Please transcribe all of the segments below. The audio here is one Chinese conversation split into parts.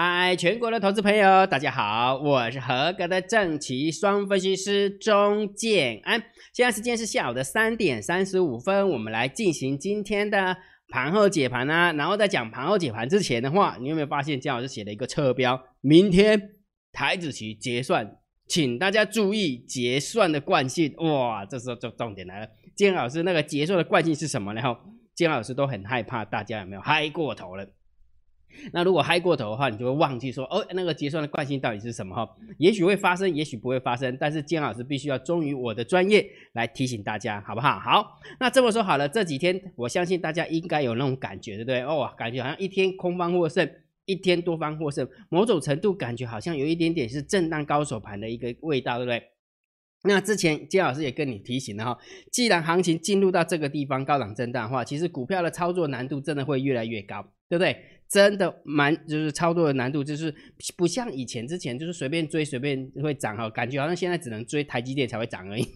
嗨，全国的投资朋友，大家好，我是合格的正奇双分析师钟建安。现在时间是下午的三点三十五分，我们来进行今天的盘后解盘啊。然后在讲盘后解盘之前的话，你有没有发现姜老师写了一个侧标？明天台子期结算，请大家注意结算的惯性。哇，这时候就重点来了，姜老师那个结算的惯性是什么？然后姜老师都很害怕大家有没有嗨过头了。那如果嗨过头的话，你就会忘记说哦，那个结算的惯性到底是什么哈？也许会发生，也许不会发生，但是金老师必须要忠于我的专业来提醒大家，好不好？好，那这么说好了，这几天我相信大家应该有那种感觉，对不对？哦，感觉好像一天空方获胜，一天多方获胜，某种程度感觉好像有一点点是震荡高手盘的一个味道，对不对？那之前金老师也跟你提醒了哈，既然行情进入到这个地方高档震荡的话，其实股票的操作难度真的会越来越高，对不对？真的蛮就是操作的难度，就是不像以前之前就是随便追随便会涨哈，感觉好像现在只能追台积电才会涨而已，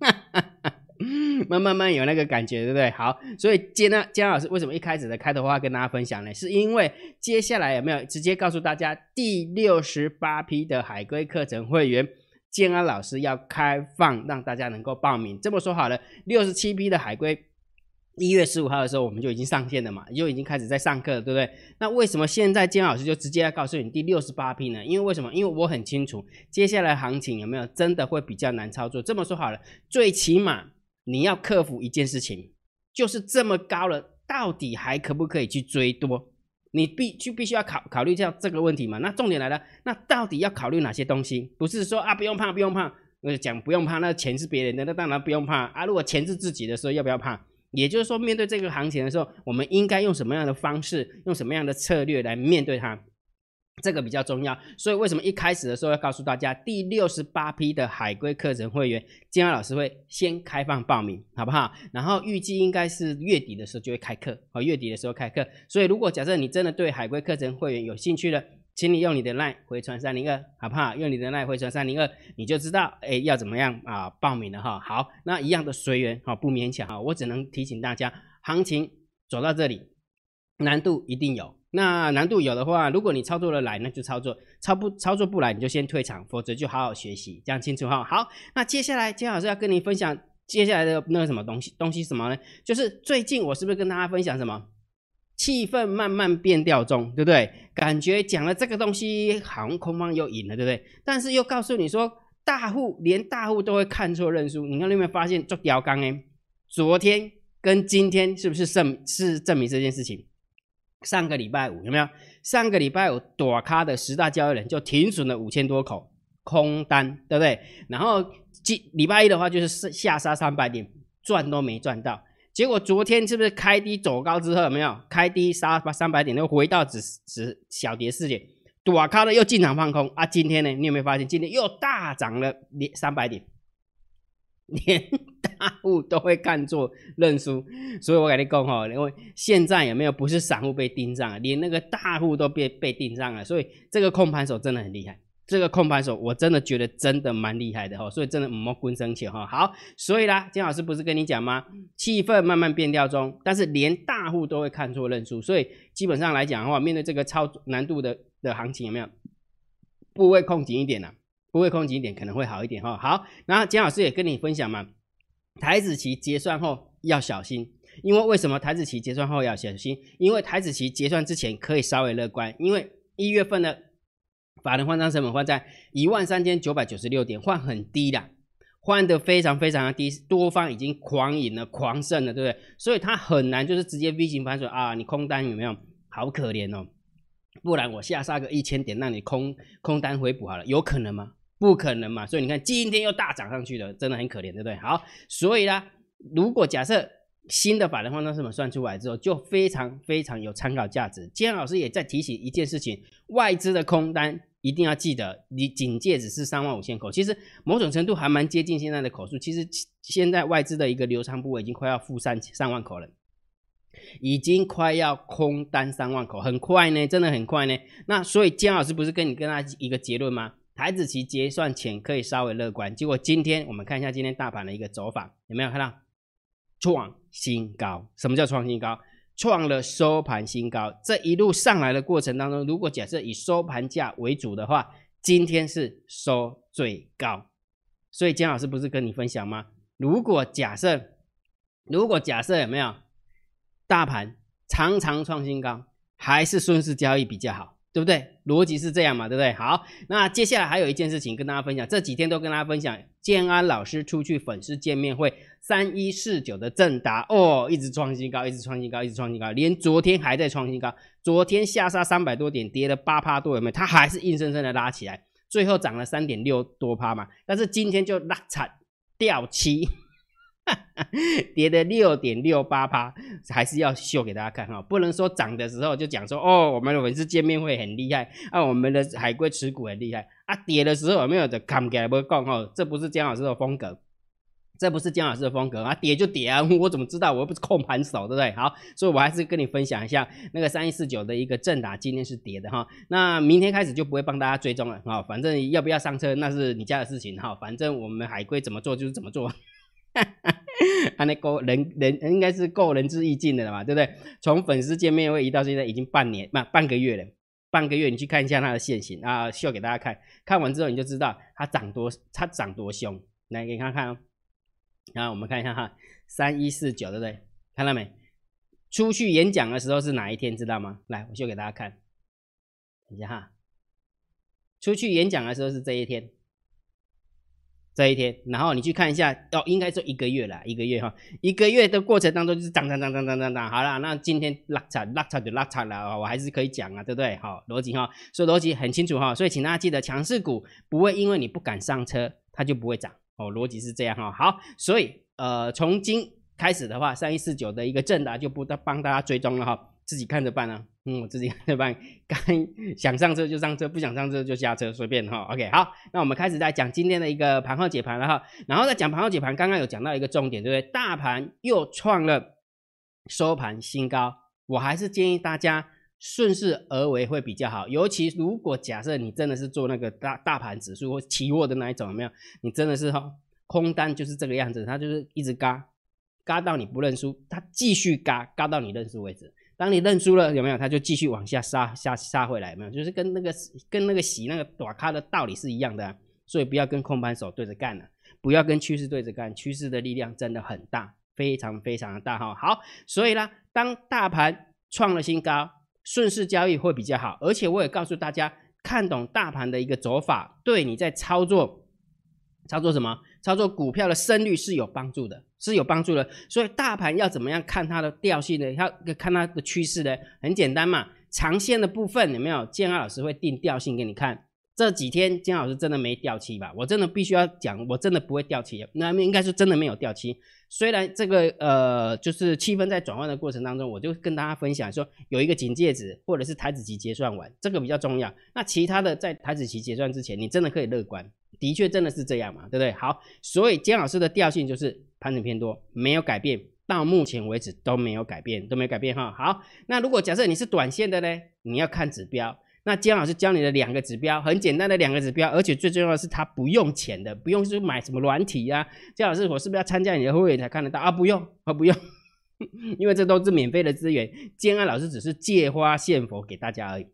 慢慢慢有那个感觉，对不对？好，所以今天姜老师为什么一开始的开头话跟大家分享呢？是因为接下来有没有直接告诉大家第六十八批的海龟课程会员，建安老师要开放让大家能够报名。这么说好了，六十七批的海龟。一月十五号的时候，我们就已经上线了嘛，就已经开始在上课了，对不对？那为什么现在金老师就直接要告诉你第六十八批呢？因为为什么？因为我很清楚接下来行情有没有真的会比较难操作。这么说好了，最起码你要克服一件事情，就是这么高了，到底还可不可以去追多？你必就必须要考考虑一下这个问题嘛。那重点来了，那到底要考虑哪些东西？不是说啊不用怕不用怕，呃讲不用怕，那钱是别人的，那当然不用怕啊。如果钱是自己的时候，要不要怕？也就是说，面对这个行情的时候，我们应该用什么样的方式，用什么样的策略来面对它？这个比较重要。所以为什么一开始的时候要告诉大家，第六十八批的海归课程会员，金安老师会先开放报名，好不好？然后预计应该是月底的时候就会开课，好，月底的时候开课。所以如果假设你真的对海归课程会员有兴趣了，请你用你的 line 回传三零二，好不好？用你的 line 回传三零二，你就知道，哎，要怎么样啊？报名了哈。好，那一样的随缘，哈，不勉强哈。我只能提醒大家，行情走到这里，难度一定有。那难度有的话，如果你操作的来，那就操作；操不操作不来，你就先退场，否则就好好学习，这样清楚哈。好，那接下来金老师要跟你分享接下来的那个什么东西？东西什么呢？就是最近我是不是跟大家分享什么？气氛慢慢变调中，对不对？感觉讲了这个东西，好像空方又赢了，对不对？但是又告诉你说，大户连大户都会看错认输。你看有没有发现做雕钢哎？昨天跟今天是不是证是证明这件事情？上个礼拜五有没有？上个礼拜五躲咖的十大交易人就停损了五千多口空单，对不对？然后今礼拜一的话就是下杀三百点，赚都没赚到。结果昨天是不是开低走高之后有没有？开低杀三百点又回到只只小跌四点，躲开了又进场放空啊？今天呢，你有没有发现？今天又大涨了连三百点，连大户都会看作认输，所以我跟你讲哈，因为现在有没有？不是散户被盯上了，连那个大户都被被盯上了，所以这个控盘手真的很厉害。这个控盘手我真的觉得真的蛮厉害的哈，所以真的莫滚生气哈。好，所以啦，金老师不是跟你讲吗？气氛慢慢变调中，但是连大户都会看错认输，所以基本上来讲的话，面对这个超难度的的行情，有没有部位控紧一点呢？部位控紧一点可能会好一点哈。好，然后金老师也跟你分享嘛，台子期结算后要小心，因为为什么台子期结算后要小心？因为台子期结算之前可以稍微乐观，因为一月份的。法人换仓成本换在一万三千九百九十六点，换很低的，换的非常非常的低，多方已经狂赢了，狂胜了，对不对？所以它很难就是直接 V 型反转啊！你空单有没有？好可怜哦，不然我下杀个一千点，让你空空单回补好了，有可能吗？不可能嘛！所以你看今天又大涨上去了，真的很可怜，对不对？好，所以呢，如果假设。新的法人换仓成本算出来之后，就非常非常有参考价值。今天老师也在提醒一件事情：外资的空单一定要记得，你警戒只是三万五千口，其实某种程度还蛮接近现在的口数。其实现在外资的一个流仓部位已经快要负三三万口了，已经快要空单三万口，很快呢，真的很快呢。那所以姜老师不是跟你跟他一个结论吗？台子期结算前可以稍微乐观。结果今天我们看一下今天大盘的一个走法，有没有看到？创新高，什么叫创新高？创了收盘新高。这一路上来的过程当中，如果假设以收盘价为主的话，今天是收最高。所以姜老师不是跟你分享吗？如果假设，如果假设有没有大盘常常创新高，还是顺势交易比较好？对不对？逻辑是这样嘛，对不对？好，那接下来还有一件事情跟大家分享，这几天都跟大家分享，建安老师出去粉丝见面会，三一四九的正达哦，一直创新高，一直创新高，一直创新高，连昨天还在创新高，昨天下杀三百多点，跌了八趴多，有没有？它还是硬生生的拉起来，最后涨了三点六多趴嘛，但是今天就拉惨掉七。跌的六点六八趴，还是要秀给大家看哈，不能说涨的时候就讲说哦，我们的粉丝见面会很厉害啊，我们的海龟持股很厉害啊，跌的时候有没有的看起来不讲哦，这不是姜老师的风格，这不是姜老师的风格啊，跌就跌啊，我怎么知道？我又不是控盘手，对不对？好，所以我还是跟你分享一下那个三一四九的一个正打，今天是跌的哈，那明天开始就不会帮大家追踪了哈，反正要不要上车那是你家的事情哈，反正我们海龟怎么做就是怎么做。他那够人人应该是够仁至义尽的了嘛，对不对？从粉丝见面会一到现在已经半年，半半个月了，半个月你去看一下它的现形啊，秀给大家看看完之后你就知道它涨多，它涨多凶。来给你看看哦，然后我们看一下哈，三一四九，对不对？看到没？出去演讲的时候是哪一天？知道吗？来，我秀给大家看，等一下哈，出去演讲的时候是这一天。这一天，然后你去看一下，哦，应该说一个月了，一个月哈，一个月的过程当中就是涨涨涨涨涨涨涨，好了，那今天拉差拉差就拉差了，我还是可以讲啊，对不对？好，逻辑哈，所以逻辑很清楚哈，所以请大家记得，强势股不会因为你不敢上车，它就不会涨哦，逻辑是这样哈。好，所以呃，从今开始的话，三一四九的一个正达就不帮大家追踪了哈。自己看着办啊，嗯，我自己看着办，该想上车就上车，不想上车就下车，随便哈。OK，好，那我们开始在讲今天的一个盘后解盘了哈。然后再讲盘后解盘，刚刚有讲到一个重点，对不对？大盘又创了收盘新高，我还是建议大家顺势而为会比较好。尤其如果假设你真的是做那个大大盘指数或期货的那一种，有没有？你真的是哈空单就是这个样子，它就是一直嘎嘎到你不认输，它继续嘎嘎到你认输为止。当你认输了，有没有？它就继续往下杀，杀杀回来，有没有？就是跟那个跟那个洗那个短咖的道理是一样的，所以不要跟空盘手对着干了，不要跟趋势对着干，趋势的力量真的很大，非常非常的大哈。好，所以呢，当大盘创了新高，顺势交易会比较好，而且我也告诉大家，看懂大盘的一个走法，对你在操作。操作什么？操作股票的胜率是有帮助的，是有帮助的。所以大盘要怎么样看它的调性呢？要看它的趋势呢？很简单嘛，长线的部分有没有？建安老师会定调性给你看。这几天建老师真的没掉期吧？我真的必须要讲，我真的不会掉期。那应该是真的没有掉期。虽然这个呃，就是气氛在转换的过程当中，我就跟大家分享说，有一个警戒值或者是台子期结算完，这个比较重要。那其他的在台子期结算之前，你真的可以乐观。的确，真的是这样嘛，对不对？好，所以姜老师的调性就是盘整偏多，没有改变，到目前为止都没有改变，都没有改变哈。好，那如果假设你是短线的呢，你要看指标。那姜老师教你的两个指标，很简单的两个指标，而且最重要的是它不用钱的，不用去买什么软体呀。姜老师，我是不是要参加你的会员才看得到啊？不用啊，不用，因为这都是免费的资源。姜安老师只是借花献佛给大家而已。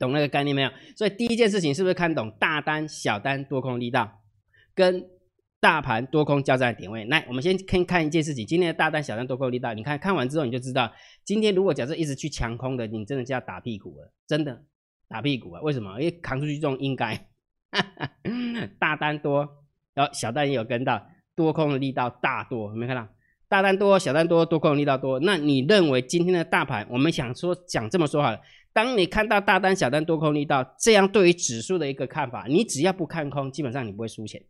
懂那个概念没有？所以第一件事情是不是看懂大单、小单、多空力道，跟大盘多空交战的点位？来，我们先看看一件事情，今天的大单、小单、多空力道，你看看完之后你就知道，今天如果假设一直去强空的，你真的就要打屁股了，真的打屁股啊！为什么？因为扛出去这种应该大单多，然后小单也有跟到，多空的力道大多，有没有看到？大单多，小单多，多空的力道多。那你认为今天的大盘，我们想说讲这么说好了。当你看到大单、小单、多空力道这样对于指数的一个看法，你只要不看空，基本上你不会输钱。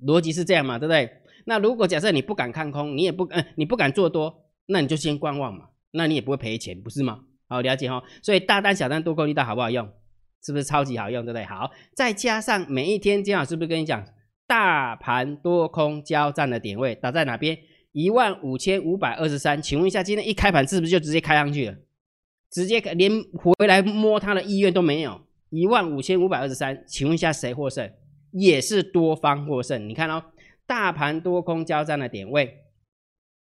逻辑是这样嘛，对不对？那如果假设你不敢看空，你也不嗯，你不敢做多，那你就先观望嘛，那你也不会赔钱，不是吗？好，了解哈。所以大单、小单、多空力道好不好用？是不是超级好用，对不对？好，再加上每一天金老师不是跟你讲，大盘多空交战的点位打在哪边？一万五千五百二十三。请问一下，今天一开盘是不是就直接开上去了？直接连回来摸它的意愿都没有，一万五千五百二十三，请问一下谁获胜？也是多方获胜。你看哦，大盘多空交战的点位，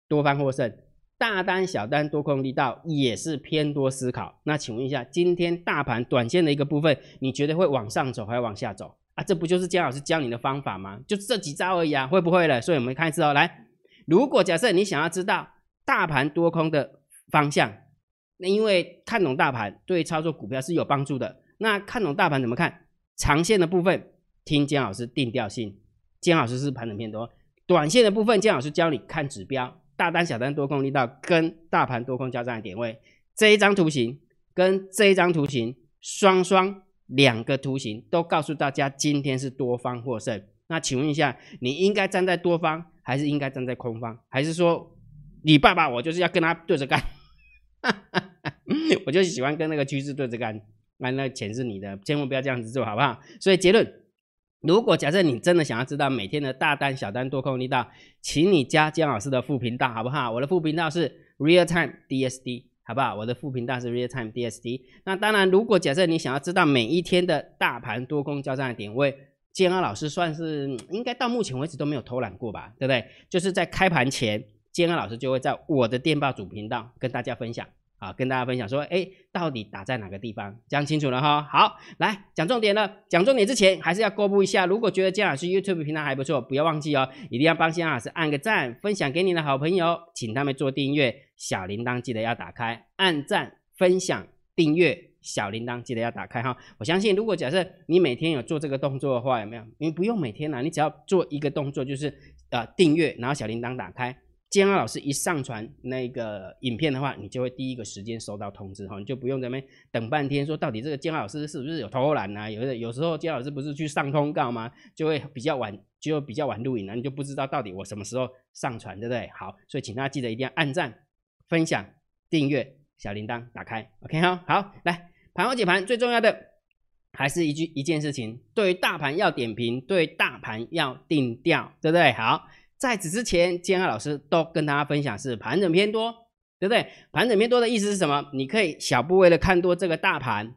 多方获胜，大单、小单、多空力道也是偏多思考。那请问一下，今天大盘短线的一个部分，你觉得会往上走还是往下走啊？这不就是姜老师教你的方法吗？就这几招而已啊，会不会了？所以我们看一次哦，来，如果假设你想要知道大盘多空的方向，那因为看懂大盘对操作股票是有帮助的。那看懂大盘怎么看？长线的部分听姜老师定调性，姜老师是盘整偏多。短线的部分，姜老师教你看指标。大单、小单、多空力道跟大盘多空交战的点位，这一张图形跟这一张图形双双两个图形都告诉大家，今天是多方获胜。那请问一下，你应该站在多方，还是应该站在空方？还是说你爸爸我就是要跟他对着干？哈 哈我就喜欢跟那个趋势对着干，那那钱是你的，千万不要这样子做，好不好？所以结论。如果假设你真的想要知道每天的大单、小单、多空力道，请你加江老师的副频道，好不好？我的副频道是 Real Time DSD，好不好？我的副频道是 Real Time DSD。那当然，如果假设你想要知道每一天的大盘多空交战的点位，姜老师算是应该到目前为止都没有偷懒过吧，对不对？就是在开盘前，姜老师就会在我的电报主频道跟大家分享。啊，跟大家分享说，哎，到底打在哪个地方？讲清楚了哈。好，来讲重点了。讲重点之前，还是要公布一下。如果觉得姜老师 YouTube 频道还不错，不要忘记哦，一定要帮姜老师按个赞，分享给你的好朋友，请他们做订阅，小铃铛记得要打开，按赞、分享、订阅，小铃铛记得要打开哈。我相信，如果假设你每天有做这个动作的话，有没有？你不用每天啦，你只要做一个动作，就是呃订阅，然后小铃铛打开。建安老师一上传那个影片的话，你就会第一个时间收到通知哈，你就不用在那边等半天，说到底这个建安老师是不是有偷懒啊？有的有时候建安老师不是去上通告吗？就会比较晚，就比较晚录影了，你就不知道到底我什么时候上传，对不对？好，所以请大家记得一定要按赞、分享、订阅、小铃铛打开，OK 哈。好，来盘后解盘最重要的还是一句一件事情，对大盘要点评，对大盘要定调，对不对？好。在此之前，建安老师都跟大家分享是盘整偏多，对不对？盘整偏多的意思是什么？你可以小部位的看多这个大盘，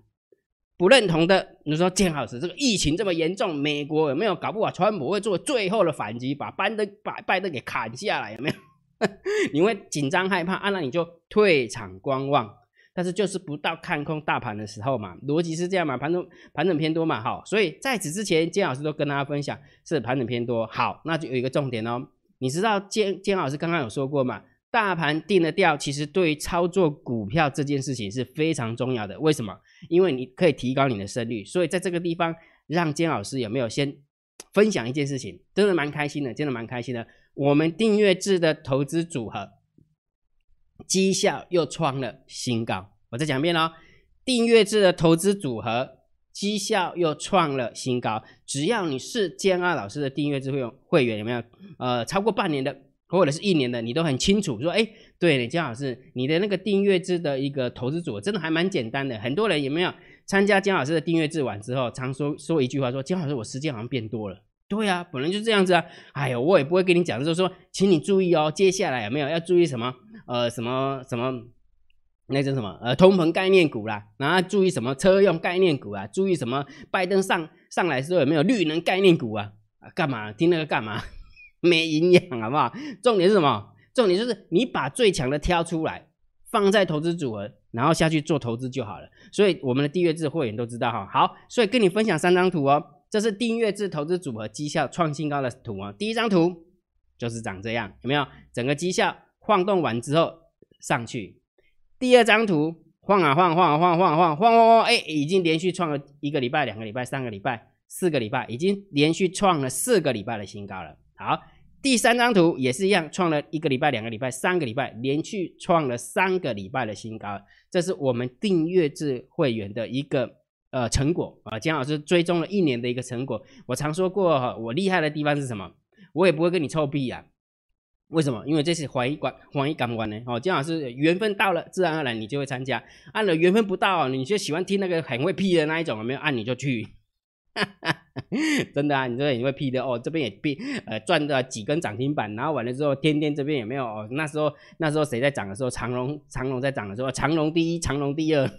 不认同的，你说建安老师这个疫情这么严重，美国有没有搞不好川普会做最后的反击，把班的把拜登给砍下来，有没有？你会紧张害怕，啊，那你就退场观望。但是就是不到看空大盘的时候嘛，逻辑是这样嘛，盘中盘整偏多嘛，好，所以在此之前，建老师都跟大家分享是盘整偏多，好，那就有一个重点哦，你知道建建老师刚刚有说过嘛，大盘定了调，其实对于操作股票这件事情是非常重要的，为什么？因为你可以提高你的胜率，所以在这个地方让建老师有没有先分享一件事情，真的蛮开心的，真的蛮开心的，我们订阅制的投资组合。绩效又创了新高，我再讲一遍哦，订阅制的投资组合绩效又创了新高。只要你是建安老师的订阅制会员会员，有没有？呃，超过半年的或者是一年的，你都很清楚。说，哎，对了，姜老师，你的那个订阅制的一个投资组合真的还蛮简单的。很多人有没有参加姜老师的订阅制完之后，常说说一句话，说姜老师，我时间好像变多了。对啊，本来就这样子啊。哎呦，我也不会跟你讲，就是说，请你注意哦，接下来有没有要注意什么？呃，什么什么，那叫什么？呃，通膨概念股啦，然后注意什么车用概念股啊？注意什么？拜登上上来时候有没有绿能概念股啊？啊，干嘛听那个干嘛？没营养，好不好？重点是什么？重点就是你把最强的挑出来，放在投资组合，然后下去做投资就好了。所以我们的订阅制会员都知道哈。好，所以跟你分享三张图哦，这是订阅制投资组合绩效创新高的图啊。第一张图就是长这样，有没有？整个绩效。晃动完之后上去，第二张图，晃啊晃，晃啊晃，晃晃晃晃晃，哎，已经连续创了一个礼拜、两个礼拜、三个礼拜、四个礼拜，已经连续创了四个礼拜的新高了。好，第三张图也是一样，创了一个礼拜、两个礼拜、三个礼拜，连续创了三个礼拜的新高。这是我们订阅制会员的一个呃成果啊，江老师追踪了一年的一个成果。我常说过，我厉害的地方是什么？我也不会跟你臭屁啊。为什么？因为这是怀疑关怀疑感官呢？哦，姜老师缘分到了，自然而然你就会参加；按了缘分不到，你就喜欢听那个很会屁的那一种，没有按你就去。真的啊，你这边也会屁的哦，这边也屁，呃，赚了几根涨停板，然后完了之后，天天这边也没有哦。那时候那时候谁在涨的时候，长隆长隆在涨的时候，长隆第一，长隆第二。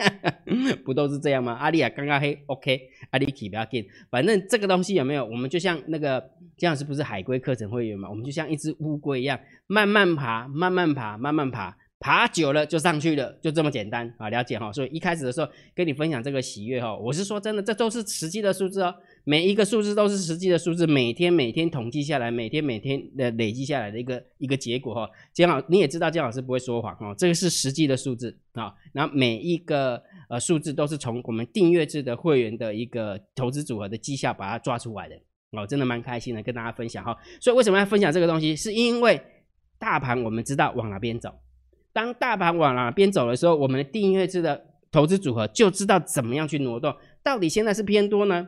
不都是这样吗？阿丽亚刚刚黑，OK，阿丽奇不要紧，反正这个东西有没有？我们就像那个这样是不是海龟课程会员嘛？我们就像一只乌龟一样，慢慢爬，慢慢爬，慢慢爬，爬久了就上去了，就这么简单啊！了解哈？所以一开始的时候跟你分享这个喜悦哈，我是说真的，这都是实际的数字哦，每一个数字都是实际的数字，每天每天统计下来，每天每天的累积下来的一个一个结果哈。姜老你也知道，姜老师不会说谎哦，这个是实际的数字啊。然后每一个呃数字都是从我们订阅制的会员的一个投资组合的绩效把它抓出来的。哦，真的蛮开心的，跟大家分享哈。所以为什么要分享这个东西？是因为大盘我们知道往哪边走。当大盘往哪边走的时候，我们的订阅制的投资组合就知道怎么样去挪动。到底现在是偏多呢，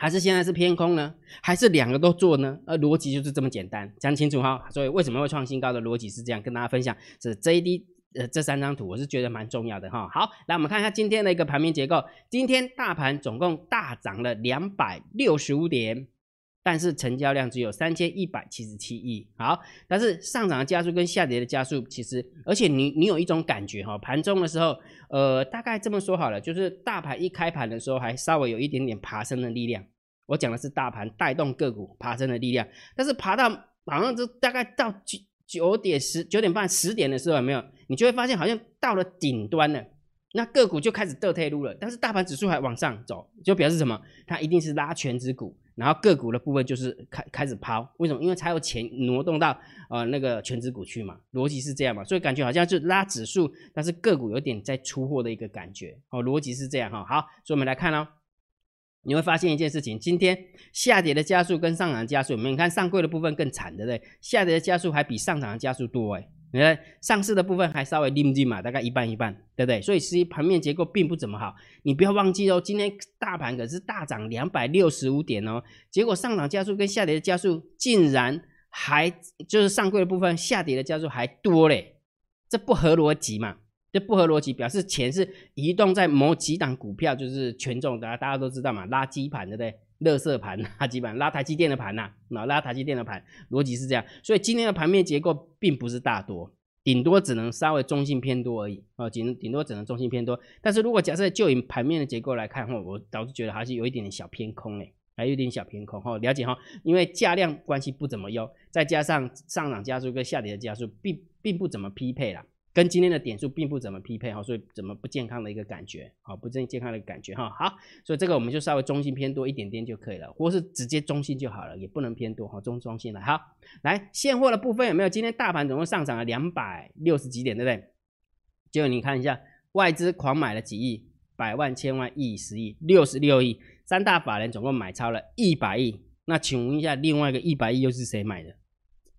还是现在是偏空呢？还是两个都做呢？呃，逻辑就是这么简单，讲清楚哈。所以为什么会创新高的逻辑是这样，跟大家分享。是 JD 呃这三张图，我是觉得蛮重要的哈。好，来我们看一下今天的一个盘面结构。今天大盘总共大涨了两百六十五点。但是成交量只有三千一百七十七亿，好，但是上涨的加速跟下跌的加速，其实，而且你你有一种感觉哈，盘中的时候，呃，大概这么说好了，就是大盘一开盘的时候还稍微有一点点爬升的力量，我讲的是大盘带动个股爬升的力量，但是爬到好像就大概到九九点十九点半十点的时候，有没有？你就会发现好像到了顶端了，那个股就开始倒退路了，但是大盘指数还往上走，就表示什么？它一定是拉全指股。然后个股的部分就是开开始抛，为什么？因为才有钱挪动到呃那个全指股去嘛，逻辑是这样嘛，所以感觉好像是拉指数，但是个股有点在出货的一个感觉，哦，逻辑是这样哈。好，所以我们来看哦，你会发现一件事情，今天下跌的加速跟上涨的加速，你看上柜的部分更惨，对不对？下跌的加速还比上涨的加速多哎。你看上市的部分还稍微拎不嘛，大概一半一半，对不对？所以实际盘面结构并不怎么好。你不要忘记哦，今天大盘可是大涨两百六十五点哦，结果上涨加速跟下跌的加速竟然还就是上柜的部分下跌的加速还多嘞，这不合逻辑嘛？这不合逻辑，表示钱是移动在某几档股票，就是权重，大家大家都知道嘛，垃圾盘，对不对？乐色盘垃圾盘拉台积电的盘呐，那拉台积电的盘逻辑是这样，所以今天的盘面结构并不是大多，顶多只能稍微中性偏多而已啊，顶顶多只能中性偏多。但是如果假设就以盘面的结构来看哈，我倒是觉得还是有一点点小偏空诶，还有点小偏空哈，了解哈，因为价量关系不怎么优，再加上上涨加速跟下跌的加速并并不怎么匹配啦。跟今天的点数并不怎么匹配哈，所以怎么不健康的一个感觉，好不正健康的感觉哈。好，所以这个我们就稍微中性偏多一点点就可以了，或是直接中性就好了，也不能偏多哈，中中性的。好，来现货的部分有没有？今天大盘总共上涨了两百六十几点，对不对？就你看一下，外资狂买了几亿，百万、千万、亿、十亿、六十六亿，三大法人总共买超了一百亿。那请问一下，另外一个一百亿又是谁买的？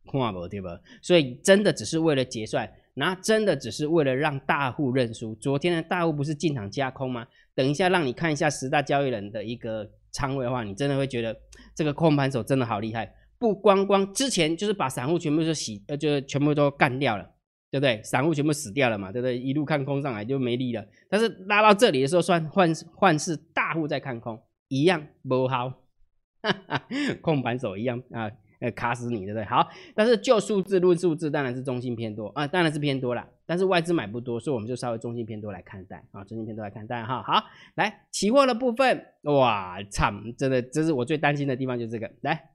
看不对吧？所以真的只是为了结算。那真的只是为了让大户认输。昨天的大户不是进场加空吗？等一下让你看一下十大交易人的一个仓位的话，你真的会觉得这个控盘手真的好厉害。不光光之前就是把散户全部都洗，呃，就全部都干掉了，对不对？散户全部死掉了嘛，对不对？一路看空上来就没力了。但是拉到这里的时候，算换换是大户在看空，一样不好，哈 哈控盘手一样啊。呃，卡死你，对不对？好，但是就数字论数字，当然是中性偏多啊，当然是偏多了。但是外资买不多，所以我们就稍微中性偏多来看待啊，中性偏多来看待哈。好，来期货的部分，哇，惨，真的，这是我最担心的地方，就是这个。来，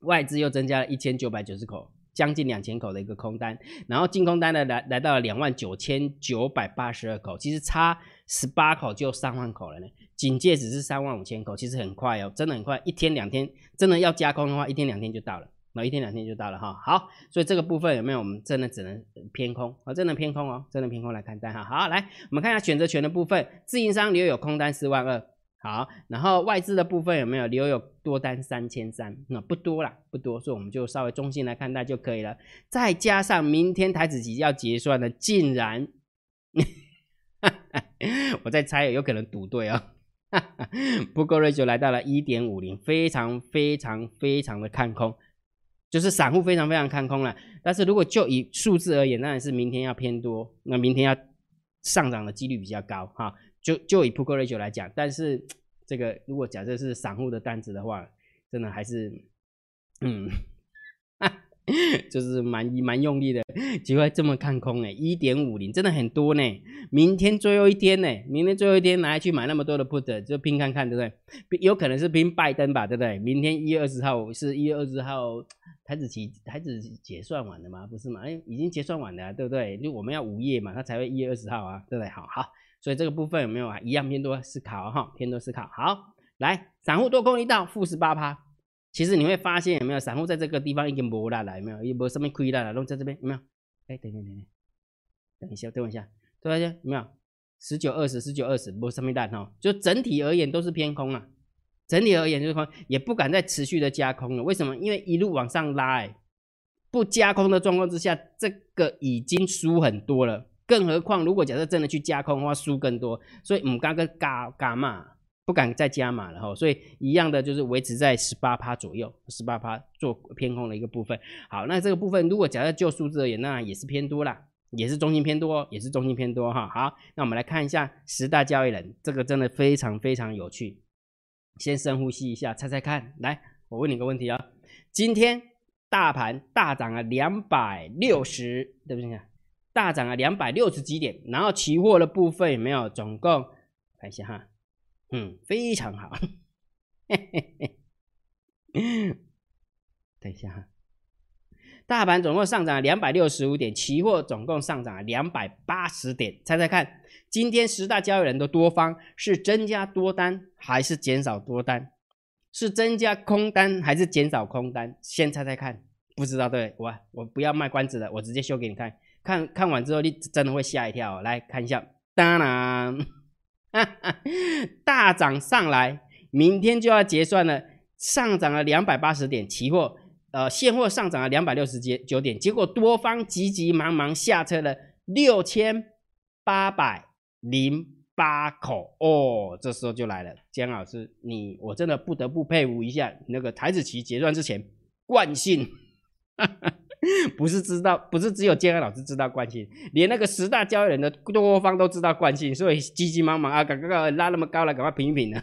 外资又增加了一千九百九十口，将近两千口的一个空单，然后净空单呢来来到了两万九千九百八十二口，其实差十八口就三万口了呢。警戒只是三万五千口，其实很快哦，真的很快，一天两天，真的要加空的话，一天两天就到了，那一天两天就到了哈。好，所以这个部分有没有？我们真的只能偏空啊，真的偏空哦，真的偏空来看待哈。好，来我们看一下选择权的部分，自营商留有空单四万二，好，然后外资的部分有没有留有多单三千三？那不多啦，不多，所以我们就稍微中性来看待就可以了。再加上明天台子期要结算的，竟然，我在猜，有可能赌对哦。不够 ratio 来到了一点五零，非常非常非常的看空，就是散户非常非常看空了。但是如果就以数字而言，当然是明天要偏多，那明天要上涨的几率比较高哈。就就以 put ratio 来讲，但是这个如果假设是散户的单子的话，真的还是嗯，就是蛮蛮用力的，结果这么看空哎，一点五零真的很多呢。明天最后一天呢，明天最后一天拿去买那么多的 put，就拼看看，对不对？有可能是拼拜登吧，对不对？明天一月二十号是一月二十号，台子期台子结算完了吗？不是吗？哎，已经结算完了，对不对？就我们要午夜嘛，它才会一月二十号啊，对不对？好好，所以这个部分有没有啊？一样偏多思考哈，偏多思考。好，来，散户多空一道负十八趴。其实你会发现有没有散户在这个地方已经没啦了，有没有？也没什么亏了，拢在这边有没有？哎，等等等等，等一下，等我一下，等一下，有没有？十九二十，十九二十，没什么大哈。就整体而言都是偏空了，整体而言就是空，也不敢再持续的加空了。为什么？因为一路往上拉，哎，不加空的状况之下，这个已经输很多了。更何况如果假设真的去加空的话，输更多。所以，唔刚个加加嘛。不敢再加码了哈，所以一样的就是维持在十八趴左右，十八趴做偏空的一个部分。好，那这个部分如果假设就数字而言，那也是偏多啦，也是中心偏多，也是中心偏多哈。好，那我们来看一下十大交易人，这个真的非常非常有趣。先深呼吸一下，猜猜看，来，我问你个问题啊，今天大盘大涨了两百六十，对不对？大涨了两百六十几点，然后期货的部分有没有？总共看一下哈。嗯，非常好。嘿嘿嘿等一下哈，大盘总共上涨了两百六十五点，期货总共上涨了两百八十点。猜猜看，今天十大交易人的多方是增加多单还是减少多单？是增加空单还是减少空单？先猜猜看，不知道对我我不要卖关子了，我直接秀给你看。看看完之后，你真的会吓一跳。来看一下，当然。大涨上来，明天就要结算了，上涨了两百八十点，期货呃现货上涨了两百六十九点，结果多方急急忙忙下车了六千八百零八口哦，这时候就来了，姜老师，你我真的不得不佩服一下那个台子棋结算之前惯性。不是知道，不是只有建安老师知道惯性，连那个十大交易人的多方都知道惯性，所以急急忙忙啊，赶快拉那么高了，赶快平一平呢，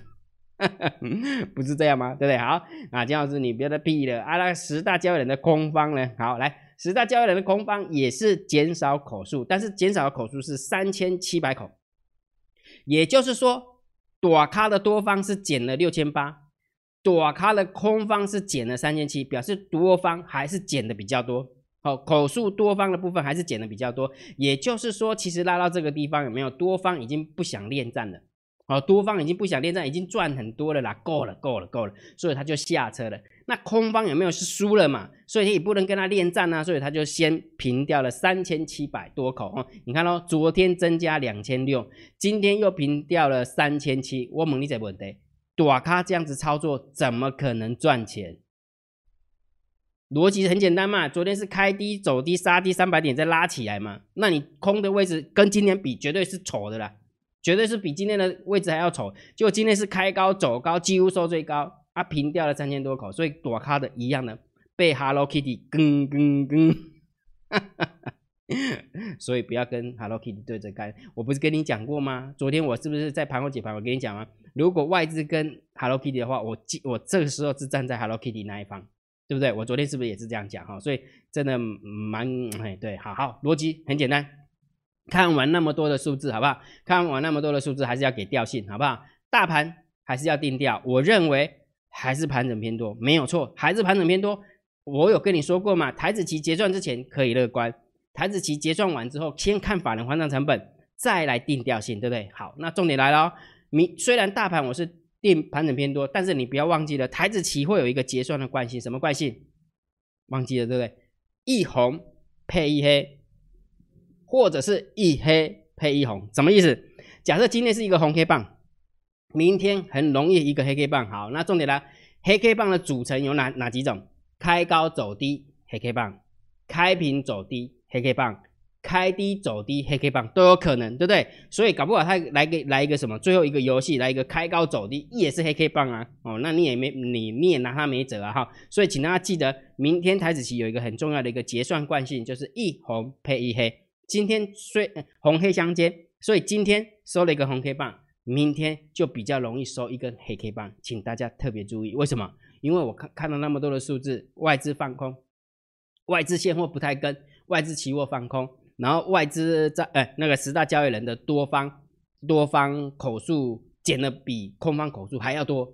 不是这样吗？对不对？好啊，姜老师你别再屁了啊！那十大交易人的空方呢？好，来十大交易人的空方也是减少口数，但是减少的口数是三千七百口，也就是说，短咖的多方是减了六千八。多卡的空方是减了三千七，表示多方还是减的比较多。好，口数多方的部分还是减的比较多，也就是说，其实拉到这个地方有没有多方已经不想恋战了？好，多方已经不想恋战，已经赚很多了啦，够了，够了，够了，所以他就下车了。那空方有没有是输了嘛？所以也不能跟他恋战啊，所以他就先平掉了三千七百多口哦。你看哦，昨天增加两千六，今天又平掉了三千七，我问你这问题。短咖这样子操作，怎么可能赚钱？逻辑很简单嘛，昨天是开低走低杀低三百点再拉起来嘛，那你空的位置跟今天比，绝对是丑的啦，绝对是比今天的位置还要丑。就今天是开高走高，几乎收最高，啊平掉了三千多口，所以短咖的一样的被 Hello Kitty 跟跟跟。所以不要跟 Hello Kitty 对着干。我不是跟你讲过吗？昨天我是不是在盘后解盘？我跟你讲吗？如果外资跟 Hello Kitty 的话，我我这个时候是站在 Hello Kitty 那一方，对不对？我昨天是不是也是这样讲哈？所以真的蛮哎对，好好逻辑很简单。看完那么多的数字，好不好？看完那么多的数字，还是要给调性，好不好？大盘还是要定调。我认为还是盘整偏多，没有错，还是盘整偏多。我有跟你说过嘛？台子期结算之前可以乐观。台子期结算完之后，先看法人还账成本，再来定调性，对不对？好，那重点来了，明虽然大盘我是定盘整偏多，但是你不要忘记了，台子期会有一个结算的惯性，什么惯性？忘记了对不对？一红配一黑，或者是一黑配一红，什么意思？假设今天是一个红 K 棒，明天很容易一个黑 K 棒。好，那重点来，黑 K 棒的组成有哪哪几种？开高走低黑 K 棒，开平走低。黑 K 棒开低走低，黑 K 棒都有可能，对不对？所以搞不好他来个来一个什么，最后一个游戏来一个开高走低，也是黑 K 棒啊！哦，那你也没你你也拿他没辙啊！哈，所以请大家记得，明天台子期有一个很重要的一个结算惯性，就是一红配一黑。今天虽红黑相间，所以今天收了一个红 K 棒，明天就比较容易收一根黑 K 棒，请大家特别注意。为什么？因为我看看到那么多的数字，外资放空。外资现货不太跟，外资期货放空，然后外资在哎那个十大交易人的多方多方口数减的比空方口数还要多，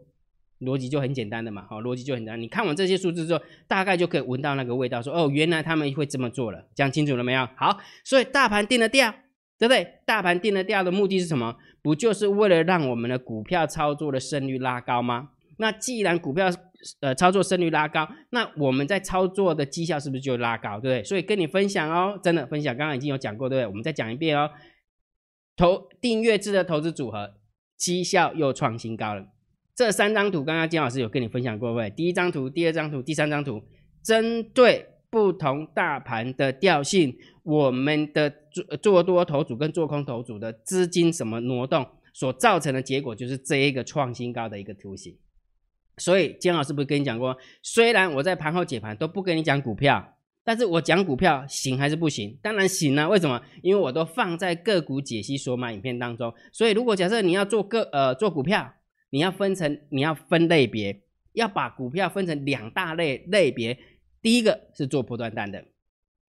逻辑就很简单的嘛，好，逻辑就很简单。你看完这些数字之后，大概就可以闻到那个味道，说哦，原来他们会这么做了，讲清楚了没有？好，所以大盘定了调，对不对？大盘定了调的目的是什么？不就是为了让我们的股票操作的胜率拉高吗？那既然股票呃操作胜率拉高，那我们在操作的绩效是不是就拉高？对不对？所以跟你分享哦，真的分享，刚刚已经有讲过，对不对？我们再讲一遍哦，投订阅制的投资组合绩效又创新高了。这三张图刚刚金老师有跟你分享过，对不对？第一张图、第二张图、第三张图，针对不同大盘的调性，我们的做做多头组跟做空头组的资金什么挪动所造成的结果，就是这一个创新高的一个图形。所以姜老师不是跟你讲过，虽然我在盘后解盘都不跟你讲股票，但是我讲股票行还是不行？当然行啊！为什么？因为我都放在个股解析索马影片当中。所以如果假设你要做个呃做股票，你要分成你要分类别，要把股票分成两大类类别。第一个是做波段单的，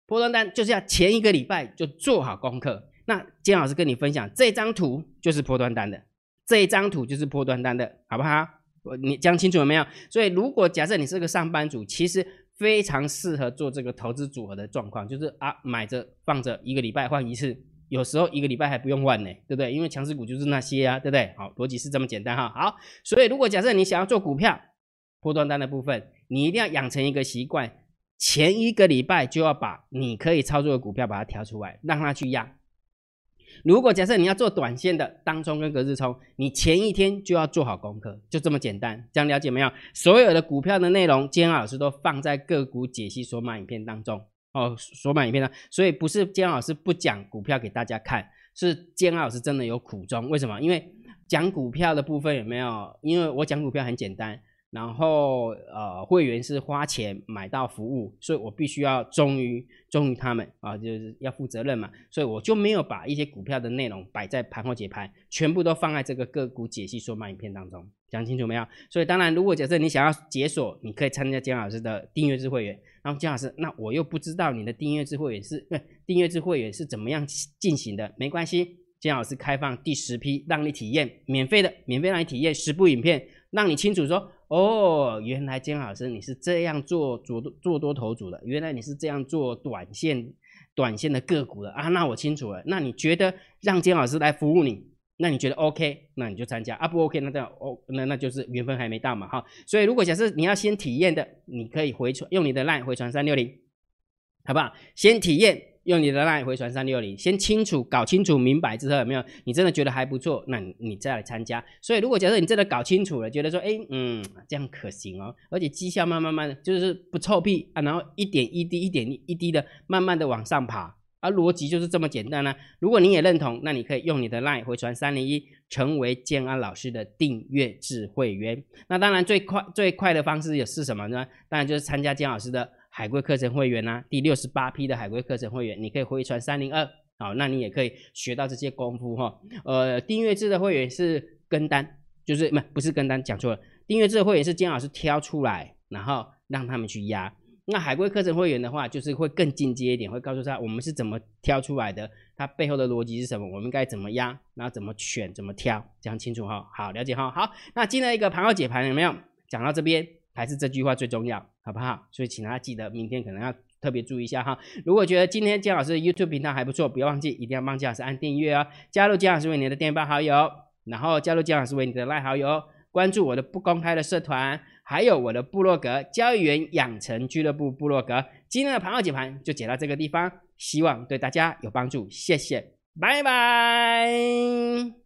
波段单就是要前一个礼拜就做好功课。那姜老师跟你分享这张图就是波段单的，这一张图就是波段单的，好不好？你讲清楚了没有？所以，如果假设你是个上班族，其实非常适合做这个投资组合的状况，就是啊，买着放着，一个礼拜换一次，有时候一个礼拜还不用换呢，对不对？因为强势股就是那些啊，对不对？好，逻辑是这么简单哈。好，所以如果假设你想要做股票波段单的部分，你一定要养成一个习惯，前一个礼拜就要把你可以操作的股票把它挑出来，让它去压。如果假设你要做短线的当冲跟隔日冲，你前一天就要做好功课，就这么简单，这样了解没有？所有的股票的内容，姜老师都放在个股解析索马影片当中哦，索马影片呢，所以不是姜老师不讲股票给大家看，是姜老师真的有苦衷。为什么？因为讲股票的部分有没有？因为我讲股票很简单。然后，呃，会员是花钱买到服务，所以我必须要忠于忠于他们啊，就是要负责任嘛，所以我就没有把一些股票的内容摆在盘后解盘，全部都放在这个个股解析说卖影片当中，讲清楚没有？所以当然，如果假设你想要解锁，你可以参加姜老师的订阅制会员。然后姜老师，那我又不知道你的订阅制会员是 订阅制会员是怎么样进行的，没关系，姜老师开放第十批让你体验免费的，免费让你体验十部影片，让你清楚说。哦，原来姜老师你是这样做做做多头组的，原来你是这样做短线短线的个股的啊，那我清楚了。那你觉得让姜老师来服务你，那你觉得 OK，那你就参加啊，不 OK 那这样哦，那那就是缘分还没到嘛哈。所以如果假设你要先体验的，你可以回传用你的 LINE 回传三六零，好不好？先体验。用你的 LINE 回传三六零，先清楚搞清楚明白之后有没有？你真的觉得还不错，那你再来参加。所以如果假设你真的搞清楚了，觉得说，哎，嗯，这样可行哦，而且绩效慢慢慢的就是不臭屁啊，然后一点一滴、一点一滴的慢慢的往上爬，而逻辑就是这么简单呢。如果你也认同，那你可以用你的 LINE 回传三零一，成为建安老师的订阅制会员。那当然最快最快的方式也是什么呢？当然就是参加建老师的。海龟课程会员呐，第六十八批的海龟课程会员，你可以回传三零二，好，那你也可以学到这些功夫哈。呃，订阅制的会员是跟单，就是不不是跟单，讲错了。订阅制的会员是姜老师挑出来，然后让他们去压。那海龟课程会员的话，就是会更进阶一点，会告诉他我们是怎么挑出来的，它背后的逻辑是什么，我们该怎么压，然后怎么选，怎么挑，讲清楚哈。好，了解哈。好，那进来一个盘后解盘有没有讲到这边？还是这句话最重要，好不好？所以请大家记得明天可能要特别注意一下哈。如果觉得今天姜老师的 YouTube 频道还不错，不要忘记一定要帮姜老师按订阅哦，加入姜老师为你的电报好友，然后加入姜老师为你的赖好友，关注我的不公开的社团，还有我的部落格交易员养成俱乐部部落格。今天的盘后解盘就解到这个地方，希望对大家有帮助，谢谢，拜拜。